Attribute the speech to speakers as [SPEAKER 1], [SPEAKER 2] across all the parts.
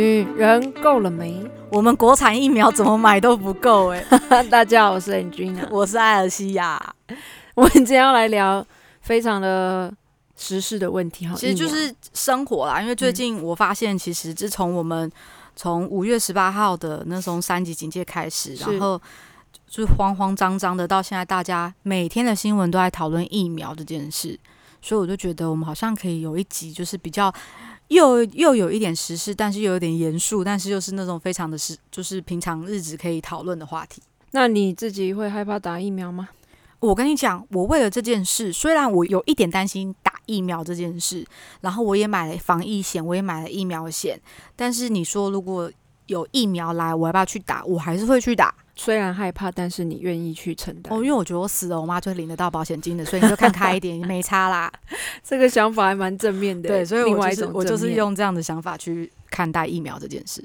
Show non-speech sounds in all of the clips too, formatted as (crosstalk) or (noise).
[SPEAKER 1] 女人够了没？
[SPEAKER 2] 我们国产疫苗怎么买都不够哎、(laughs)
[SPEAKER 1] 大家好，我是 Angina，
[SPEAKER 2] 我是艾尔西亚，
[SPEAKER 1] 我们今天要来聊非常的时事的问题哈，
[SPEAKER 2] 其实就是生活啦。因为最近我发现，其实自从我们从五月十八号的那从三级警戒开始，然后就是慌慌张张的，到现在大家每天的新闻都在讨论疫苗这件事，所以我就觉得我们好像可以有一集，就是比较。又又有一点时事，但是又有点严肃，但是又是那种非常的时，就是平常日子可以讨论的话题。
[SPEAKER 1] 那你自己会害怕打疫苗吗？
[SPEAKER 2] 我跟你讲，我为了这件事，虽然我有一点担心打疫苗这件事，然后我也买了防疫险，我也买了疫苗险，但是你说如果有疫苗来，我要不要去打？我还是会去打
[SPEAKER 1] 虽然害怕，但是你愿意去承担。
[SPEAKER 2] 哦，因为我觉得我死了，我妈就会领得到保险金的，所以你就看开一点，(laughs) 没差啦。(laughs)
[SPEAKER 1] 这个想法还蛮正面的。
[SPEAKER 2] 对，所以我就是我就是用这样的想法去看待疫苗这件事。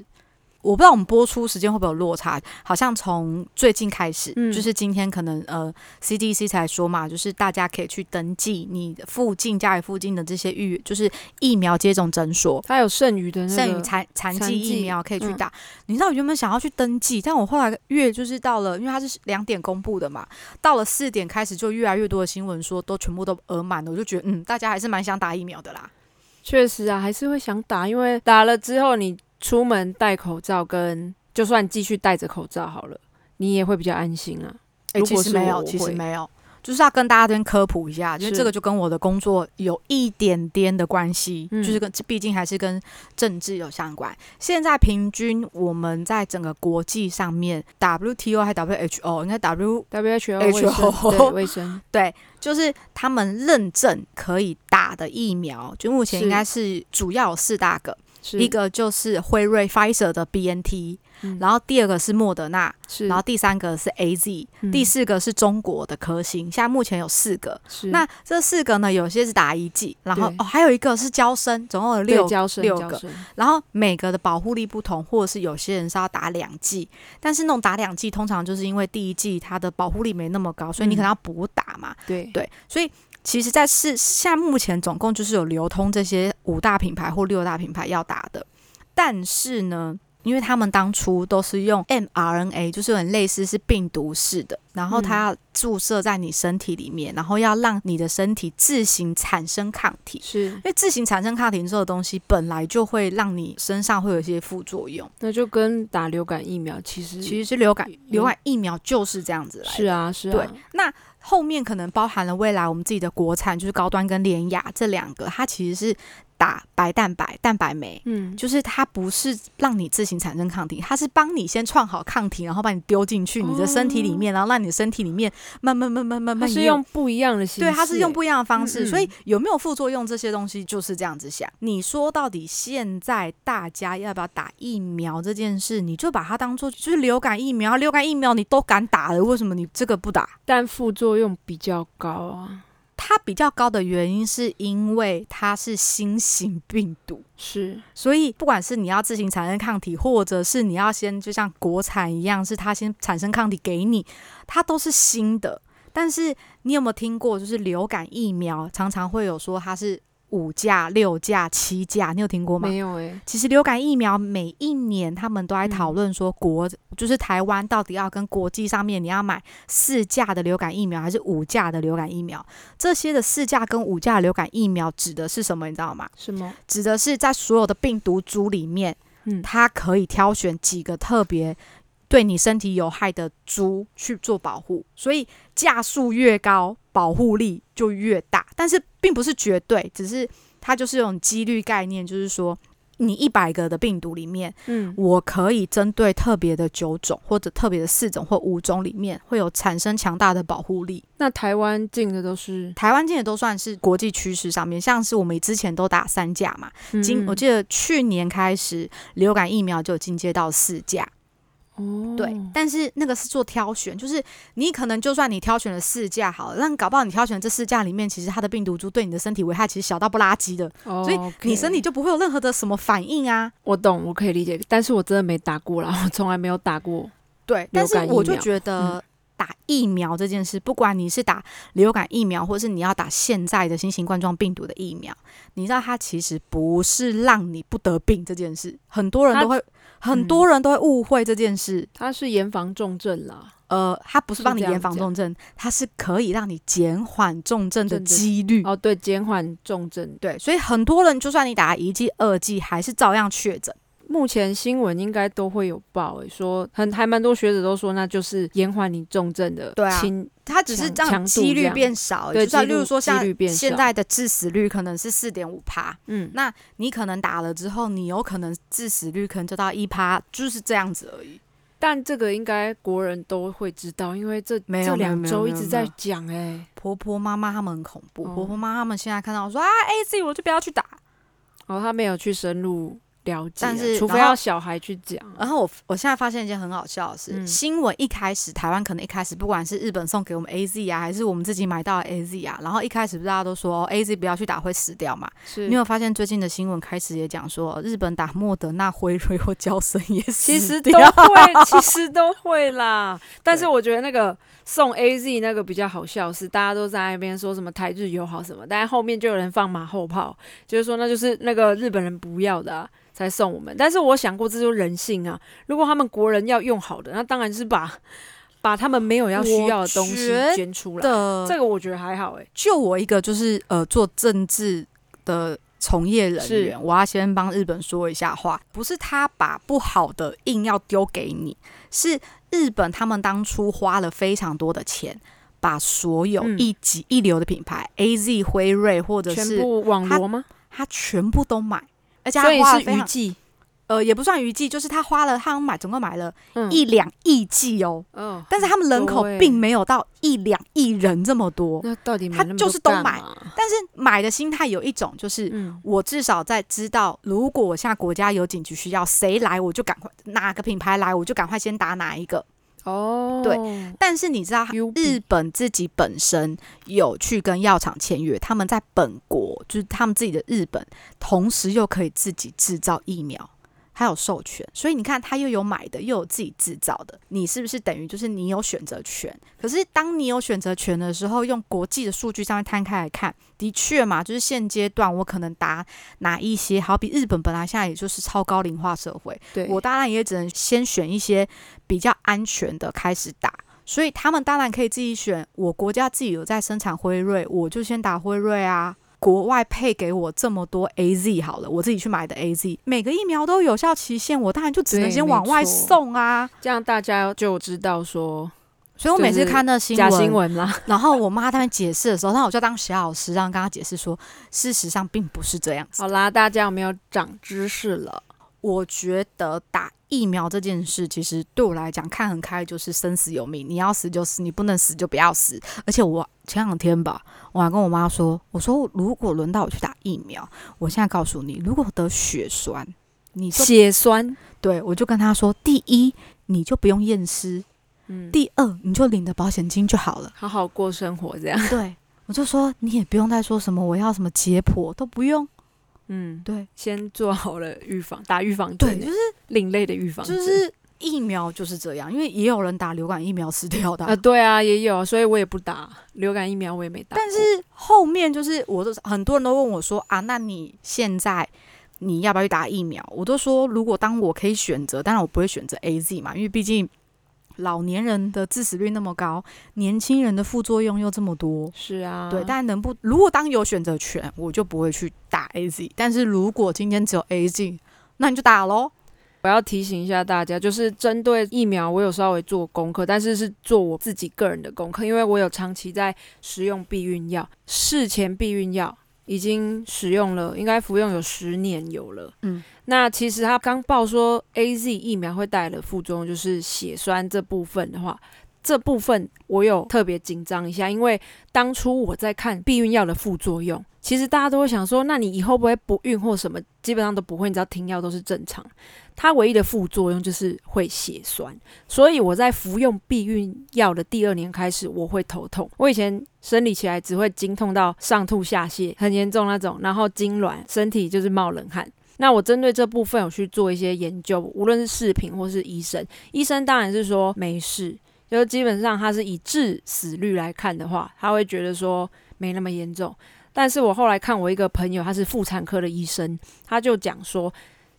[SPEAKER 2] 我不知道我们播出时间会不会有落差，好像从最近开始，
[SPEAKER 1] 嗯
[SPEAKER 2] 就是今天可能呃 CDC 才说嘛，就是大家可以去登记你的附近家里附近的这些预就是疫苗接种诊所，
[SPEAKER 1] 它有剩余的那个
[SPEAKER 2] 剩余残残
[SPEAKER 1] 残
[SPEAKER 2] 疾疫苗可以去
[SPEAKER 1] 嗯
[SPEAKER 2] 打。你知道我原本想要去登记，但我后来越就是到了，因为它是两点公布的嘛，到了四点开始就越来越多的新闻说都全部都额满了，我就觉得嗯，大家还是蛮想打疫苗的啦。
[SPEAKER 1] 确实啊，还是会想打，因为打了之后你出门戴口罩，跟就算继续戴着口罩好了，你也会比较安心啊。
[SPEAKER 2] 哎、其实没有，其实没有，就是要跟大家这边科普一下，因为
[SPEAKER 1] 是
[SPEAKER 2] 这个就跟我的工作有一点点的关系，
[SPEAKER 1] 嗯。
[SPEAKER 2] 就是跟毕竟还是跟政治有相关。现在平均我们在整个国际上面，WTO 还 WHO 应该 W
[SPEAKER 1] WHO 卫生 (laughs) 对卫生。
[SPEAKER 2] 对，就是他们认证可以打的疫苗，就目前应该是主要有四大个，
[SPEAKER 1] 是
[SPEAKER 2] 一个就是辉瑞 Pfizer 的 BNT，、
[SPEAKER 1] 嗯。
[SPEAKER 2] 然后第二个是莫德纳，
[SPEAKER 1] 是，
[SPEAKER 2] 然后第三个是 AZ，、
[SPEAKER 1] 嗯。
[SPEAKER 2] 第四个是中国的科兴，现在目前有四个。
[SPEAKER 1] 是。
[SPEAKER 2] 那这四个呢，有些是打一剂，然后哦还有一个是交生，总共有六。六个。然后每个的保护力不同，或者是有些人是要打两剂，但是那种打两剂通常就是因为第一剂它的保护力没那么高，所以你可能要补打嘛。
[SPEAKER 1] 对。
[SPEAKER 2] 对，所以其实，在市现在目前总共就是有流通这些五大品牌或六大品牌要打的，但是呢。因为他们当初都是用 mRNA，就是很类似是病毒式的，然后它要注射在你身体里面，然后要让你的身体自行产生抗体。
[SPEAKER 1] 是，
[SPEAKER 2] 因为自行产生抗体这个东西本来就会让你身上会有一些副作用，
[SPEAKER 1] 那就跟打流感疫苗其实
[SPEAKER 2] 其实是流感
[SPEAKER 1] 有
[SPEAKER 2] 流感疫苗就是这样子来的。
[SPEAKER 1] 是啊是啊，
[SPEAKER 2] 对，那后面可能包含了未来我们自己的国产，就是高端跟联雅这两个，它其实是打白蛋白、蛋白酶。
[SPEAKER 1] 嗯，
[SPEAKER 2] 就是它不是让你自行产生抗体，它是帮你先创好抗体，然后把你丢进去你的身体里面，然后让你的身体里面慢慢慢慢慢
[SPEAKER 1] 它是
[SPEAKER 2] 慢也有
[SPEAKER 1] 用不一样的形式欸，
[SPEAKER 2] 对，它是用不一样的方式，
[SPEAKER 1] 嗯嗯
[SPEAKER 2] 所以有没有副作用这些东西就是这样子想。你说到底现在大家要不要打疫苗这件事，你就把它当做就是流感疫苗，流感疫苗你都敢打了，为什么你这个不打？
[SPEAKER 1] 但副作用比较高啊，
[SPEAKER 2] 它比较高的原因是因为它是新型病毒。
[SPEAKER 1] 是
[SPEAKER 2] 所以，不管是你要自行产生抗体，或者是你要先就像国产一样，是它先产生抗体给你，它都是新的。但是你有没有听过，就是流感疫苗常常会有说它是五价、六价、七价，你有听过吗？
[SPEAKER 1] 没有哎，
[SPEAKER 2] 其实流感疫苗每一年他们都在讨
[SPEAKER 1] 嗯
[SPEAKER 2] 论说国，就是台湾到底要跟国际上面你要买四价的流感疫苗还是五价的流感疫苗？这些的四价跟五价流感疫苗指的是什么？你知道吗？
[SPEAKER 1] 什么？
[SPEAKER 2] 指的是在所有的病毒株里面，
[SPEAKER 1] 嗯，
[SPEAKER 2] 它可以挑选几个特别对你身体有害的株去做保护，所以价数越高，保护力就越大。但是并不是绝对，只是它就是有种几率概念，就是说。你一百个的病毒里面，
[SPEAKER 1] 嗯，
[SPEAKER 2] 我可以针对特别的九种或者特别的四种或五种里面，会有产生强大的保护力。
[SPEAKER 1] 那台湾进的都是
[SPEAKER 2] 台湾进的都算是国际趋势上面，像是我们之前都打三价嘛，今
[SPEAKER 1] 嗯
[SPEAKER 2] 我记得去年开始流感疫苗就有进阶到四价，
[SPEAKER 1] 哦，
[SPEAKER 2] 对，但是那个是做挑选，就是你可能就算你挑选了四价好了，但搞不好你挑选这四价里面，其实它的病毒株对你的身体危害其实小到不拉几的，
[SPEAKER 1] 哦，
[SPEAKER 2] 所以你身体就不会有任何的什么反应啊。
[SPEAKER 1] 我懂，我可以理解，但是我真的没打过啦，我从来没有打过。
[SPEAKER 2] 对，但是我就觉得。打疫苗这件事，不管你是打流感疫苗，或是你要打现在的新型冠状病毒的疫苗，你知道它其实不是让你不得病这件事，很多人都会，很多人都会误会这件事。
[SPEAKER 1] 它是严防重症啦，
[SPEAKER 2] 呃，它不是帮你严防重症，它是可以让你减缓重症的几率。
[SPEAKER 1] 哦，对，减缓重症。
[SPEAKER 2] 对，所以很多人就算你打一剂、二剂，还是照样确诊。
[SPEAKER 1] 目前新闻应该都会有报，诶，说很还蛮多学者都说，那就是延缓你重症的
[SPEAKER 2] 对啊
[SPEAKER 1] 轻
[SPEAKER 2] 它只是这
[SPEAKER 1] 强度
[SPEAKER 2] 样几率变少就像例如说像现在的致死率可能是四点五趴，
[SPEAKER 1] 嗯，
[SPEAKER 2] 那你可能打了之后，你有可能致死率可能就到一趴，就是这样子而已。
[SPEAKER 1] 但这个应该国人都会知道，因为这这两周一直在讲，哎，
[SPEAKER 2] 婆婆妈妈他们很恐怖，
[SPEAKER 1] 哦。
[SPEAKER 2] 婆婆妈妈他们现在看到我说啊 A Z 我就不要去打，
[SPEAKER 1] 哦，他没有去深入了解啊，
[SPEAKER 2] 但是
[SPEAKER 1] 除非要小孩去讲啊，
[SPEAKER 2] 然后我我现在发现一件很好笑的事，
[SPEAKER 1] 嗯
[SPEAKER 2] 新闻一开始台湾可能一开始不管是日本送给我们 A Z 啊，还是我们自己买到 A Z 啊，然后一开始不是大家都说 A Z 不要去打会死掉嘛？
[SPEAKER 1] 是
[SPEAKER 2] 你有发现最近的新闻开始也讲说日本打莫德纳、辉瑞或交生也死 (laughs)
[SPEAKER 1] 其实都会，(laughs) 其实都会啦。但是我觉得那个送 A Z 那个比较好笑，是大家都在那边说什么台日友好什么，但是后面就有人放马后炮，就是说那就是那个日本人不要的、啊、才送我们。但是我想过，这就是人性啊。如果他们国人要用好的，那当然是把 (laughs) 把他们没有要需要的东西捐出来。
[SPEAKER 2] 的
[SPEAKER 1] 这个我觉得还好诶、
[SPEAKER 2] 就我一个就是呃做政治的从业人员，我要先帮日本说一下话，不是他把不好的硬要丢给你，是日本他们当初花了非常多的钱。把所有
[SPEAKER 1] 嗯
[SPEAKER 2] 一级一流的品牌、A Z、辉瑞或者是
[SPEAKER 1] 全部网罗吗？
[SPEAKER 2] 他全部都买，而且
[SPEAKER 1] 所以是
[SPEAKER 2] 他花了非常
[SPEAKER 1] 余悸。
[SPEAKER 2] 呃也不算余悸，就是他花了他买总共买了
[SPEAKER 1] 嗯
[SPEAKER 2] 一两亿剂哦，
[SPEAKER 1] 嗯，
[SPEAKER 2] 但是他们人口并没有到一两亿人这么多，
[SPEAKER 1] 那到底买
[SPEAKER 2] 他就是都买但是买的心态有一种就是。
[SPEAKER 1] 嗯，
[SPEAKER 2] 我至少在知道，如果我现在国家有紧急需要，谁来我就赶快哪个品牌来我就赶快先打哪一个。
[SPEAKER 1] 哦，
[SPEAKER 2] 对但是你知道日本自己本身有去跟药厂签约，他们在本国就是他们自己的日本，同时又可以自己制造疫苗。还有授权，所以你看，他又有买的，又有自己制造的，你是不是等于就是你有选择权？可是当你有选择权的时候，用国际的数据上面摊开来看，的确嘛，就是现阶段我可能打哪一些，好比日本本来现在也就是超高龄化社会，
[SPEAKER 1] 对，
[SPEAKER 2] 我当然也只能先选一些比较安全的开始打。所以他们当然可以自己选，我国家自己有在生产辉瑞，我就先打辉瑞啊。国外配给我这么多 A Z 好了，我自己去买的 A Z，每个疫苗都有效期限，我当然就只能先往外送啊。
[SPEAKER 1] 这样大家就知道说
[SPEAKER 2] 所以我每次看那新
[SPEAKER 1] 假
[SPEAKER 2] 闻，
[SPEAKER 1] 新闻啦。(laughs)
[SPEAKER 2] 然后我妈他们解释的时候，那我就当小老师，让跟她解释说，事实上并不是这样子。
[SPEAKER 1] 好啦，大家有没有长知识了？
[SPEAKER 2] 我觉得打疫苗这件事，其实对我来讲看很开，就是生死有命，你要死就死，你不能死就不要死。而且我前两天吧，我还跟我妈说，我说如果轮到我去打疫苗，我现在告诉你，如果得血栓，你
[SPEAKER 1] 血栓，
[SPEAKER 2] 对我就跟她说，第一你就不用验尸，
[SPEAKER 1] 嗯，
[SPEAKER 2] 第二你就领着保险金就好了。
[SPEAKER 1] 好好过生活这样。(laughs)
[SPEAKER 2] 对，我就说你也不用再说什么我要什么解剖都不用。
[SPEAKER 1] 嗯，
[SPEAKER 2] 对
[SPEAKER 1] 先做好了预防，打预防
[SPEAKER 2] 对，
[SPEAKER 1] 针，
[SPEAKER 2] 就是
[SPEAKER 1] 另类的预防针。
[SPEAKER 2] 就是疫苗就是这样，因为也有人打流感疫苗死掉的啊、
[SPEAKER 1] 啊，对啊，也有，所以我也不打流感疫苗，我也没打。
[SPEAKER 2] 但是后面就是我都很多人都问我说啊，那你现在你要不要去打疫苗？我都说如果当我可以选择，当然我不会选择 A Z 嘛，因为毕竟老年人的致死率那么高，年轻人的副作用又这么多。
[SPEAKER 1] 是啊，
[SPEAKER 2] 对，但能不如果当有选择权，我就不会去打 A Z。但是如果今天只有 A Z，那你就打喽。
[SPEAKER 1] 我要提醒一下大家，就是针对疫苗，我有稍微做功课，但是是做我自己个人的功课，因为我有长期在使用避孕药，事前避孕药已经使用了，应该服用有十年有了。
[SPEAKER 2] 嗯，
[SPEAKER 1] 那其实他刚报说 A Z 疫苗会带来的副作用就是血栓这部分的话。这部分我有特别紧张一下，因为当初我在看避孕药的副作用，其实大家都会想说，那你以后不会不孕或什么，基本上都不会，你只要停药都是正常。它唯一的副作用就是会血栓，所以我在服用避孕药的第二年开始，我会头痛。我以前生理起来只会经痛到上吐下泻，很严重那种，然后痉挛，身体就是冒冷汗。那我针对这部分有去做一些研究，无论是视频或是医生，医生当然是说没事。就是基本上他是以致死率来看的话，他会觉得说没那么严重。但是我后来看我一个朋友，他是妇产科的医生，他就讲说，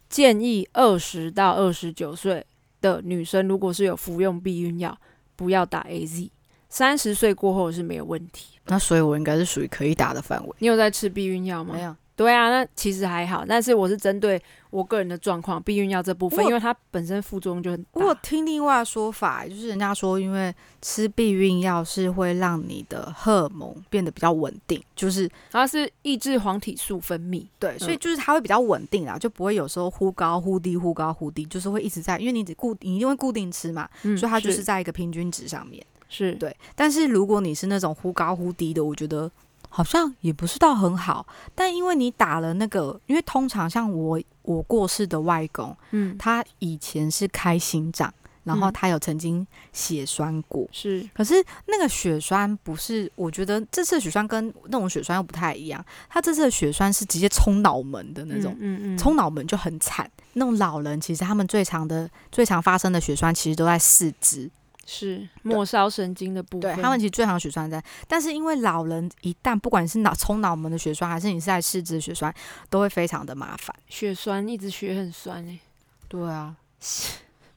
[SPEAKER 1] 建议二十到二十九岁的女生，如果是有服用避孕药，不要打 A Z。三十岁过后是没有问题。
[SPEAKER 2] 那所以我应该是属于可以打的范围。
[SPEAKER 1] 你有在吃避孕药吗？
[SPEAKER 2] 没有。
[SPEAKER 1] 对啊，那其实还好，但是我是针对我个人的状况，避孕药这部分，因为它本身副作用就很大。
[SPEAKER 2] 我听另外说法，就是人家说，因为吃避孕药是会让你的荷尔蒙变得比较稳定，就是
[SPEAKER 1] 它是抑制黄体素分泌，
[SPEAKER 2] 对，所以就是它会比较稳定啊，就不会有时候忽高忽低，忽高忽低，就是会一直在，因为你只固，你一定会固定吃嘛，所以它就是在一个平均值上面，
[SPEAKER 1] 是
[SPEAKER 2] 对。但是如果你是那种忽高忽低的，我觉得。好像也不是到很好，但因为你打了那个，因为通常像我我过世的外公，嗯，他以前是开心脏，然后他有曾经血栓过，
[SPEAKER 1] 是，
[SPEAKER 2] 可是那个血栓不是，我觉得这次血栓跟那种血栓又不太一样，他这次的血栓是直接冲脑门的那种，嗯嗯，冲脑门就很惨。那种老人其实他们最常的、最常发生的血栓其实都在四肢。
[SPEAKER 1] 是末梢神经的部
[SPEAKER 2] 分，对他们其实最常血栓在，但是因为老人一旦不管是脑冲脑门的血栓，还是你是在四肢的血栓，都会非常的麻烦。
[SPEAKER 1] 血栓一直血很酸哎，
[SPEAKER 2] 对啊，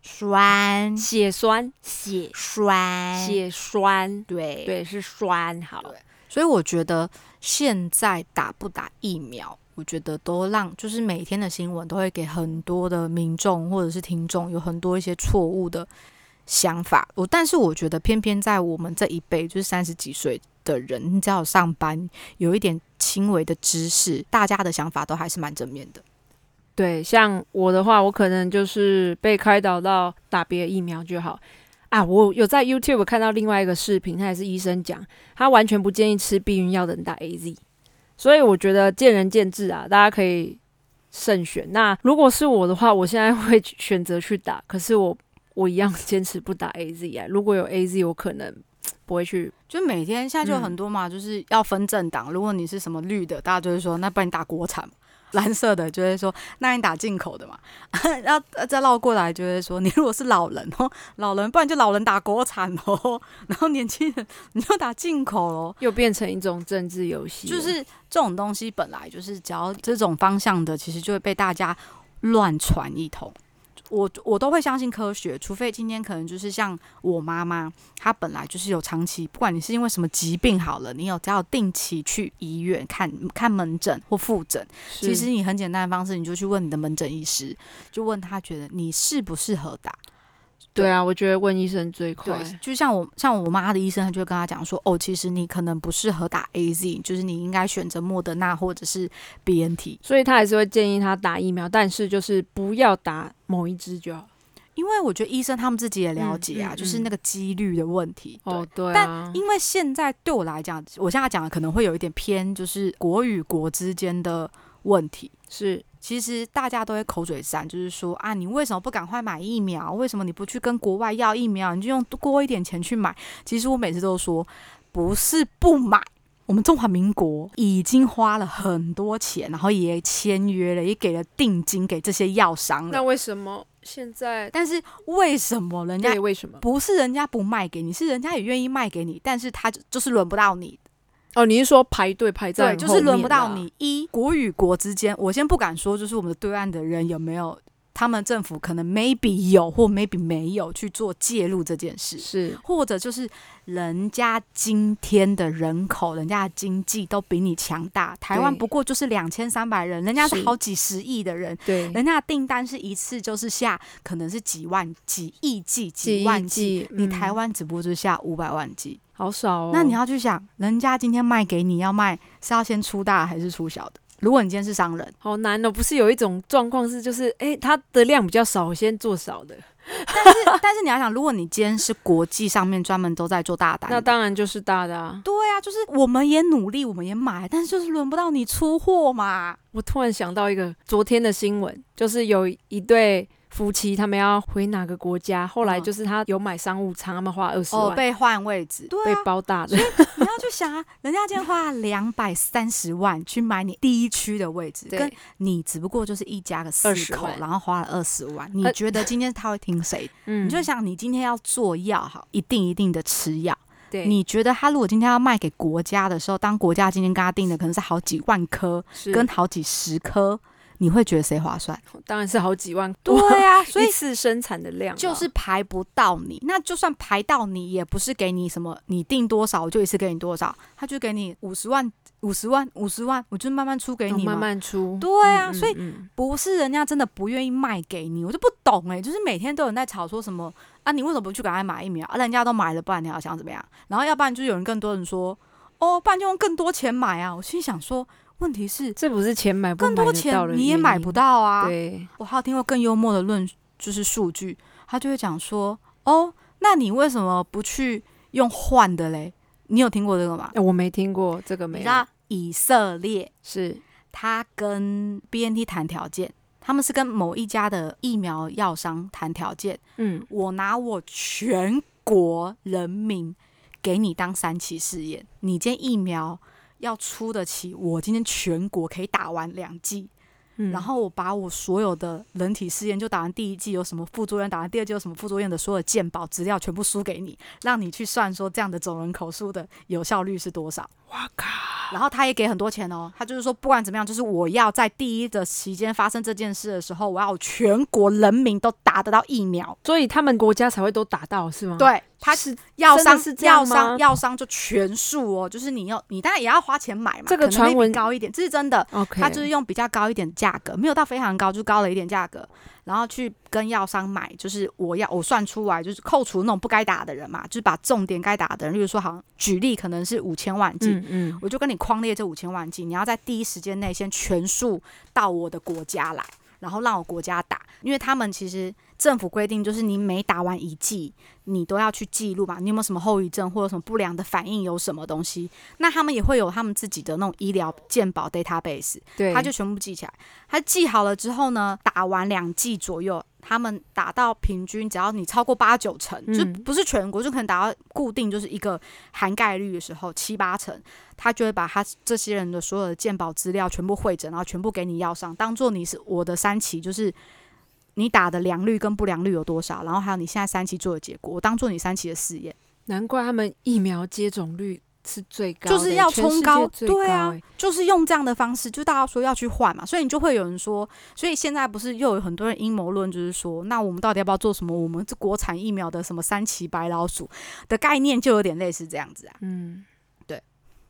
[SPEAKER 2] 酸。
[SPEAKER 1] 血栓。血
[SPEAKER 2] 栓。
[SPEAKER 1] 血栓，
[SPEAKER 2] 对。
[SPEAKER 1] 对是酸好。
[SPEAKER 2] 所以我觉得现在打不打疫苗，我觉得都让就是每天的新闻都会给很多的民众或者是听众有很多一些错误的。想法，我但是我觉得，偏偏在我们这一辈，就是三十几岁的人，你只要上班，有一点轻微的知识，大家的想法都还是蛮正面的。
[SPEAKER 1] 对，像我的话，我可能就是被开导到打别疫苗就好啊。我有在 YouTube 看到另外一个视频，他也是医生讲，他完全不建议吃避孕药的人打 AZ，所以我觉得见仁见智啊，大家可以慎选。那如果是我的话，我现在会选择去打，可是我。我一样坚持不打 A Z 啊！如果有 A Z，我可能 (tsk) 不会去。
[SPEAKER 2] 就每天现在就很多嘛，就是要分政党。如果你是什么绿的，大家就会说那不然你打国产；(laughs) 蓝色的就会说那你打进口的嘛。(laughs) 然后再绕过来就会说你如果是老人哦，(laughs) 老人不然就老人打国产哦，然后年轻人你就打进口哦，
[SPEAKER 1] 又变成一种政治游戏。
[SPEAKER 2] 就是这种东西本来就是只要这种方向的，其实就会被大家乱传一通。我我都会相信科学，除非今天可能就是像我妈妈，她本来就是有长期，不管你是因为什么疾病好了，你有只要定期去医院看看门诊或复诊，其实你很简单的方式，你就去问你的门诊医师，就问他觉得你适不适合打。
[SPEAKER 1] 对啊，我觉得问医生最快。
[SPEAKER 2] 就像我像我妈的医生，他就会跟她讲说，哦，其实你可能不适合打 A Z，就是你应该选择莫德纳或者是 B N T。
[SPEAKER 1] 所以他还是会建议他打疫苗，但是就是不要打某一支就好。
[SPEAKER 2] 因为我觉得医生他们自己也了解啊，就是那个几率的问题。
[SPEAKER 1] 哦，对。
[SPEAKER 2] 但因为现在对我来讲，我现在讲的可能会有一点偏，就是国与国之间的问题
[SPEAKER 1] 是。
[SPEAKER 2] 其实大家都会口嘴战，就是说啊，你为什么不赶快买疫苗？为什么你不去跟国外要疫苗？你就用多一点钱去买。其实我每次都说，不是不买，我们中华民国已经花了很多钱，然后也签约了，也给了定金给这些药商了。
[SPEAKER 1] 那为什么现在？
[SPEAKER 2] 但是为什么人家
[SPEAKER 1] 为什么
[SPEAKER 2] 不是人家不卖给你，是人家也愿意卖给你，但是他就是轮不到你。
[SPEAKER 1] 哦，你是说排队排在？
[SPEAKER 2] 对，就是轮不到你。一国与国之间，我先不敢说，就是我们的对岸的人有没有，他们政府可能 maybe 有或 maybe 没有去做介入这件事，
[SPEAKER 1] 是
[SPEAKER 2] 或者就是人家今天的人口，人家的经济都比你强大。台湾不过就是两千三百人，人家是好几十亿的人，
[SPEAKER 1] 对，
[SPEAKER 2] 人家的订单是一次就是下可能是几万、几亿剂、几万剂，你台湾只不过就是下五百万剂。
[SPEAKER 1] 好少哦，
[SPEAKER 2] 那你要去想，人家今天卖给你要卖是要先出大还是出小的？如果你今天是商人，
[SPEAKER 1] 好难哦。不是有一种状况是，就是哎，它的量比较少，我先做少的。
[SPEAKER 2] 但是 (laughs) 但是你要想，如果你今天是国际上面专门都在做大单，
[SPEAKER 1] 那当然就是大的啊。
[SPEAKER 2] 对啊，就是我们也努力，我们也买，但是就是轮不到你出货嘛。
[SPEAKER 1] 我突然想到一个昨天的新闻，就是有一对夫妻他们要回哪个国家，后来
[SPEAKER 2] 嗯。
[SPEAKER 1] 就是他有买商务舱，他们花二十
[SPEAKER 2] 哦，
[SPEAKER 1] 万、
[SPEAKER 2] 被换位置，对
[SPEAKER 1] 被
[SPEAKER 2] 啊，
[SPEAKER 1] 包大的，
[SPEAKER 2] 你要去想啊，(laughs) 人家今天花两百三十万去买你第一区的位置，跟，你只不过就是一家的四口，然后花了二十万，你
[SPEAKER 1] 呃
[SPEAKER 2] 觉得 (laughs) 今天他会听谁？
[SPEAKER 1] 嗯。
[SPEAKER 2] 你就想，你今天要做药好，一定一定的吃药。
[SPEAKER 1] 对，
[SPEAKER 2] 你觉得他如果今天要卖给国家的时候，当国家今天跟他定的可能是好几万颗，跟好几十颗，你会觉得谁划算？
[SPEAKER 1] 当然是好几万，(laughs)
[SPEAKER 2] 对啊，所以
[SPEAKER 1] 一次生产的量啊
[SPEAKER 2] 就是排不到你。那就算排到你，也不是给你什么，你定多少我就一次给你多少，他就给你五十万、五十万、五十万，我就慢慢出给
[SPEAKER 1] 哦
[SPEAKER 2] 你嘛。
[SPEAKER 1] 慢慢出，
[SPEAKER 2] 对啊
[SPEAKER 1] 嗯
[SPEAKER 2] 所以不是人家真的不愿意卖给你，我就不懂哎、就是每天都有人在吵说什么啊，你为什么不去赶快买疫苗啊？人家都买了，不然你要想怎么样？然后要不然就有人更多人说，哦，不然就用更多钱买啊。我心里想说，问题是
[SPEAKER 1] 这不是钱买不到
[SPEAKER 2] 更多钱你也买不到啊
[SPEAKER 1] 因。。对，
[SPEAKER 2] 我还有听过更幽默的论，就是数据，他就会讲说，哦，那你为什么不去用换的嘞？你有听过这个吗？
[SPEAKER 1] 哎我没听过这个没有，
[SPEAKER 2] 以色列
[SPEAKER 1] 是
[SPEAKER 2] 他跟 BNT 谈条件，他们是跟某一家的疫苗药商谈条件，
[SPEAKER 1] 嗯，
[SPEAKER 2] 我拿我全国人民给你当三期试验，你今天疫苗要出得起，我今天全国可以打完两剂，
[SPEAKER 1] 嗯
[SPEAKER 2] 然后我把我所有的人体试验，就打完第一剂有什么副作用，打完第二剂有什么副作用的所有鉴保资料全部输给你，让你去算说这样的总人口数的有效率是多少。
[SPEAKER 1] 哇靠，
[SPEAKER 2] 然后他也给很多钱哦，他就是说不管怎么样，就是我要在第一的期间发生这件事的时候，我要全国人民都打得到疫苗。
[SPEAKER 1] 所以他们国家才会都打到是吗？，
[SPEAKER 2] 对，他
[SPEAKER 1] 是
[SPEAKER 2] 药商
[SPEAKER 1] 是这样
[SPEAKER 2] 药商
[SPEAKER 1] 吗
[SPEAKER 2] 药商就全数哦，就是你要你当然也要花钱买嘛，
[SPEAKER 1] 这个传闻
[SPEAKER 2] 高一点，这是真的。
[SPEAKER 1] OK，
[SPEAKER 2] 他就是用比较高一点的价格，没有到非常高，就高了一点价格，然后去跟药商买，就是我要我算出来，就是扣除那种不该打的人嘛，就是把重点该打的人，例如说好像举例可能是五千万剂，
[SPEAKER 1] 嗯嗯，
[SPEAKER 2] 我就跟你框列这五千万剂，你要在第一时间内先全数到我的国家来，然后让我国家打，因为他们其实政府规定就是你每打完一剂，你都要去记录嘛，你有没有什么后遗症或者什么不良的反应，有什么东西，那他们也会有他们自己的那种医疗健保 database，
[SPEAKER 1] 对，
[SPEAKER 2] 他就全部记起来。他记好了之后呢，打完两剂左右，他们打到平均，只要你超过八九成，
[SPEAKER 1] 嗯
[SPEAKER 2] 就不是全国，就可能打到固定就是一个涵盖率的时候，七八成，他就会把他这些人的所有的健保资料全部汇整，然后全部给你要上，当做你是我的三期，就是。你打的良率跟不良率有多少？然后还有你现在三期做的结果，我当做你三期的试验。
[SPEAKER 1] 难怪他们疫苗接种率是最高的，
[SPEAKER 2] 就是要冲高
[SPEAKER 1] 最
[SPEAKER 2] 对啊就是用这样的方式，就大家说要去换嘛，所以你就会有人说，所以现在不是又有很多人阴谋论，就是说，那我们到底要不要做什么？我们这国产疫苗的什么三期白老鼠的概念，就有点类似这样子啊。
[SPEAKER 1] 嗯，
[SPEAKER 2] 对。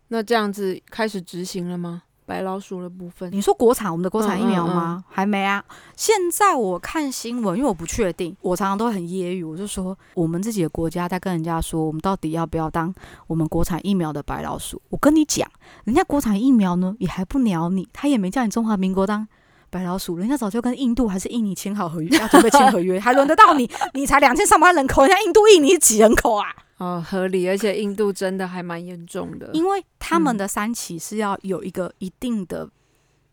[SPEAKER 1] 那这样子开始执行了吗？白老鼠的部分，
[SPEAKER 2] 你说国产我们的国产疫苗
[SPEAKER 1] 嗯嗯
[SPEAKER 2] 吗？还没啊。现在我看新闻，因为我不确定，我常常都很揶揄，我就说我们自己的国家在跟人家说，我们到底要不要当我们国产疫苗的白老鼠？我跟你讲，人家国产疫苗呢也还不鸟你，他也没叫你中华民国当。白老鼠，人家早就跟印度还是印尼签好合约，要准备签合约，还轮得到你？你才两千三百万人口，人家印度、印尼几人口啊？
[SPEAKER 1] 哦，合理，而且印度真的还蛮严重的，
[SPEAKER 2] 因为他们
[SPEAKER 1] 嗯
[SPEAKER 2] 的三期是要有一个一定的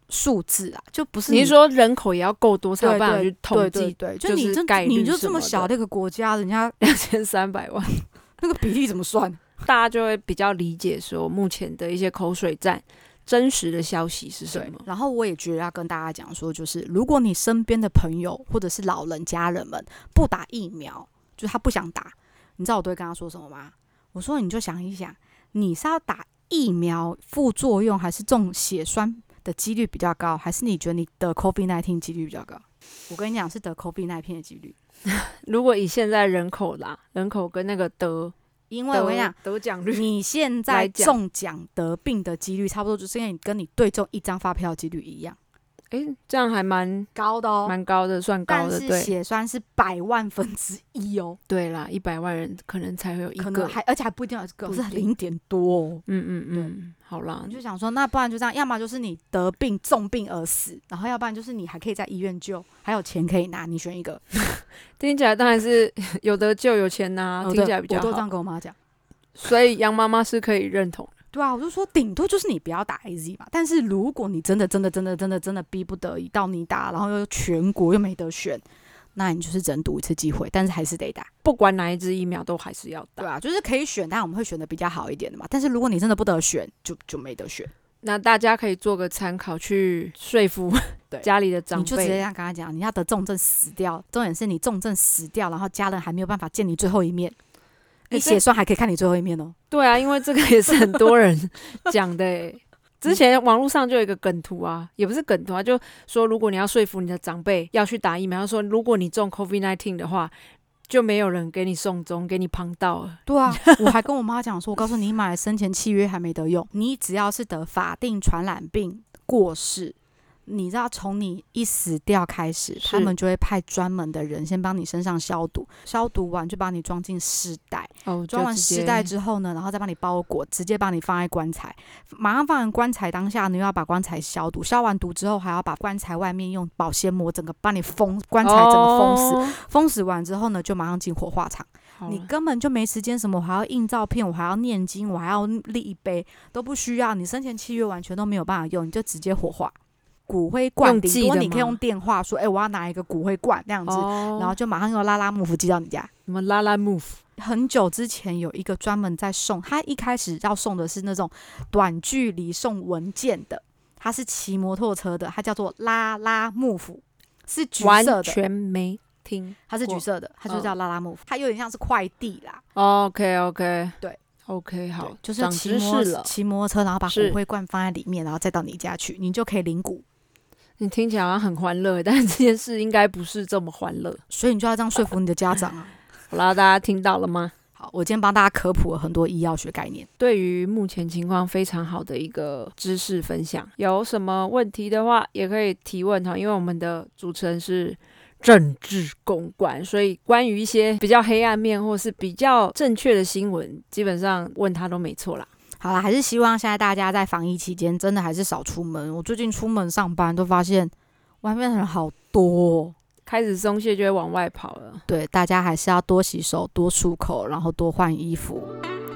[SPEAKER 2] 数字啊，就不是
[SPEAKER 1] 你是说人口也要够多才有
[SPEAKER 2] 对
[SPEAKER 1] 办法去统计
[SPEAKER 2] 对就
[SPEAKER 1] 就
[SPEAKER 2] 你这你就这么小的一个国家，人家
[SPEAKER 1] 两千三百万？(laughs)
[SPEAKER 2] 那个比例怎么算？
[SPEAKER 1] 大家就会比较理解说目前的一些口水战真实的消息是什么。
[SPEAKER 2] 然后我也觉得要跟大家讲说，就是如果你身边的朋友或者是老人家人们不打疫苗，就是他不想打，你知道我都会跟他说什么吗？我说你就想一想，你是要打疫苗副作用，还是中血栓的几率比较高，还是你觉得你得 COVID 1 9几率比较高？我跟你讲，是得 COVID 1 9的几率，(laughs)
[SPEAKER 1] 如果以现在人口啦，人口跟那个得
[SPEAKER 2] 因为我跟你讲
[SPEAKER 1] 得，得奖率，
[SPEAKER 2] 你现在中奖得病的几率，差不多就是跟你跟你对中一张发票的几率一样
[SPEAKER 1] 诶，这样还蛮
[SPEAKER 2] 高的哦。
[SPEAKER 1] 蛮高的，算高的。
[SPEAKER 2] 但是
[SPEAKER 1] 对
[SPEAKER 2] 血栓是百万分之一哦，
[SPEAKER 1] 对啦，一百万人可能才会有一个
[SPEAKER 2] 可能。还而且还不一定有这个，是
[SPEAKER 1] 不是
[SPEAKER 2] 零点多哦。
[SPEAKER 1] 嗯嗯嗯，好啦
[SPEAKER 2] 你，就想说，那不然就这样，要么就是你得病重病而死，然后要不然就是你还可以在医院救，还有钱可以拿，你选一个。(laughs)
[SPEAKER 1] 听起来当然是 (laughs) 有得救有钱拿，
[SPEAKER 2] 哦
[SPEAKER 1] 听起来比较好
[SPEAKER 2] 我都这样。跟我妈讲。
[SPEAKER 1] 所以杨妈妈是可以认同的。
[SPEAKER 2] 对啊，我就说顶多就是你不要打 A Z 嘛。但是如果你真的真的真的真的真的逼不得已到你打，然后又全国又没得选，那你就是只能赌一次机会，但是还是得打。
[SPEAKER 1] 不管哪一支疫苗都还是要打。
[SPEAKER 2] 对啊，就是可以选，但我们会选的比较好一点的嘛。但是如果你真的不得选，就就没得选。
[SPEAKER 1] 那大家可以做个参考，去说服
[SPEAKER 2] 对
[SPEAKER 1] 家里的长辈
[SPEAKER 2] 你就直接
[SPEAKER 1] 辈。
[SPEAKER 2] 这样跟他讲，你要得重症死掉，重点是你重症死掉，然后家人还没有办法见你最后一面，你
[SPEAKER 1] 这
[SPEAKER 2] 血栓还可以看你最后一面哦。
[SPEAKER 1] 对啊，因为这个也是很多人 (laughs) 讲的诶。之前网络上就有一个梗图啊，也不是梗图啊，就说如果你要说服你的长辈要去打疫苗，他说如果你中 COVID nineteen 的话，就没有人给你送终，给你旁到了。
[SPEAKER 2] 对啊，(laughs) 我还跟我妈讲说，我告诉你，你买生前契约还没得用，你只要是得法定传染病过世。你知道，从你一死掉开始，他们就会派专门的人先帮你身上消毒，消毒完就把你装进尸袋，
[SPEAKER 1] 哦，
[SPEAKER 2] 装完尸袋之后呢，然后再帮你包裹，直接帮你放在棺材。马上放完棺材当下，你又要把棺材消毒，消完毒之后还要把棺材外面用保鲜膜整个帮你封，棺材整个封死。
[SPEAKER 1] 哦
[SPEAKER 2] 封死完之后呢，就马上进火化场。你根本就没时间，什么我还要印照片，我还要念经，我还要立一杯，都不需要。你生前契约完全都没有办法用，你就直接火化。骨灰罐
[SPEAKER 1] 用
[SPEAKER 2] 顶多你可以用电话说，哎、我要拿一个骨灰罐那样子，
[SPEAKER 1] 哦，
[SPEAKER 2] 然后就马上用拉拉木符寄到你家。
[SPEAKER 1] 什么拉拉 move
[SPEAKER 2] 很久之前有一个专门在送，他一开始要送的是那种短距离送文件的，他是骑摩托车的，他叫做拉拉木符，是橘色的，
[SPEAKER 1] 全没听。
[SPEAKER 2] 它是橘色的，它就
[SPEAKER 1] 嗯
[SPEAKER 2] 叫拉拉木符，它有点像是快递啦。
[SPEAKER 1] OK OK，
[SPEAKER 2] 对
[SPEAKER 1] ，OK 好，
[SPEAKER 2] 就是
[SPEAKER 1] 长
[SPEAKER 2] 骑摩。骑摩托车，然后把骨灰罐放在里面，然后再到你家去，你就可以领骨。
[SPEAKER 1] 你听起来好像很欢乐，但是这件事应该不是这么欢乐。
[SPEAKER 2] 所以你就要这样说服你的家长啊。
[SPEAKER 1] 好啦，大家听到了吗？
[SPEAKER 2] 好，我今天帮大家科普了很多医药学概念。
[SPEAKER 1] 对于目前情况非常好的一个知识分享，有什么问题的话也可以提问哈，因为我们的主持人是政治公关，所以关于一些比较黑暗面或是比较正确的新闻，基本上问他都没错啦。
[SPEAKER 2] 好啦，还是希望现在大家在防疫期间真的还是少出门。我最近出门上班都发现外面人好多哦、
[SPEAKER 1] 开始松懈就会往外跑了，
[SPEAKER 2] 对，大家还是要多洗手、多漱口，然后多换衣服，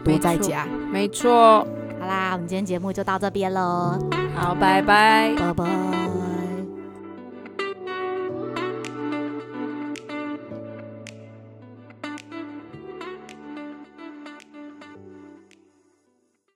[SPEAKER 2] 多在家。
[SPEAKER 1] 没错。
[SPEAKER 2] 好啦，我们今天节目就到这边喽，
[SPEAKER 1] 好，拜拜。
[SPEAKER 2] 拜拜。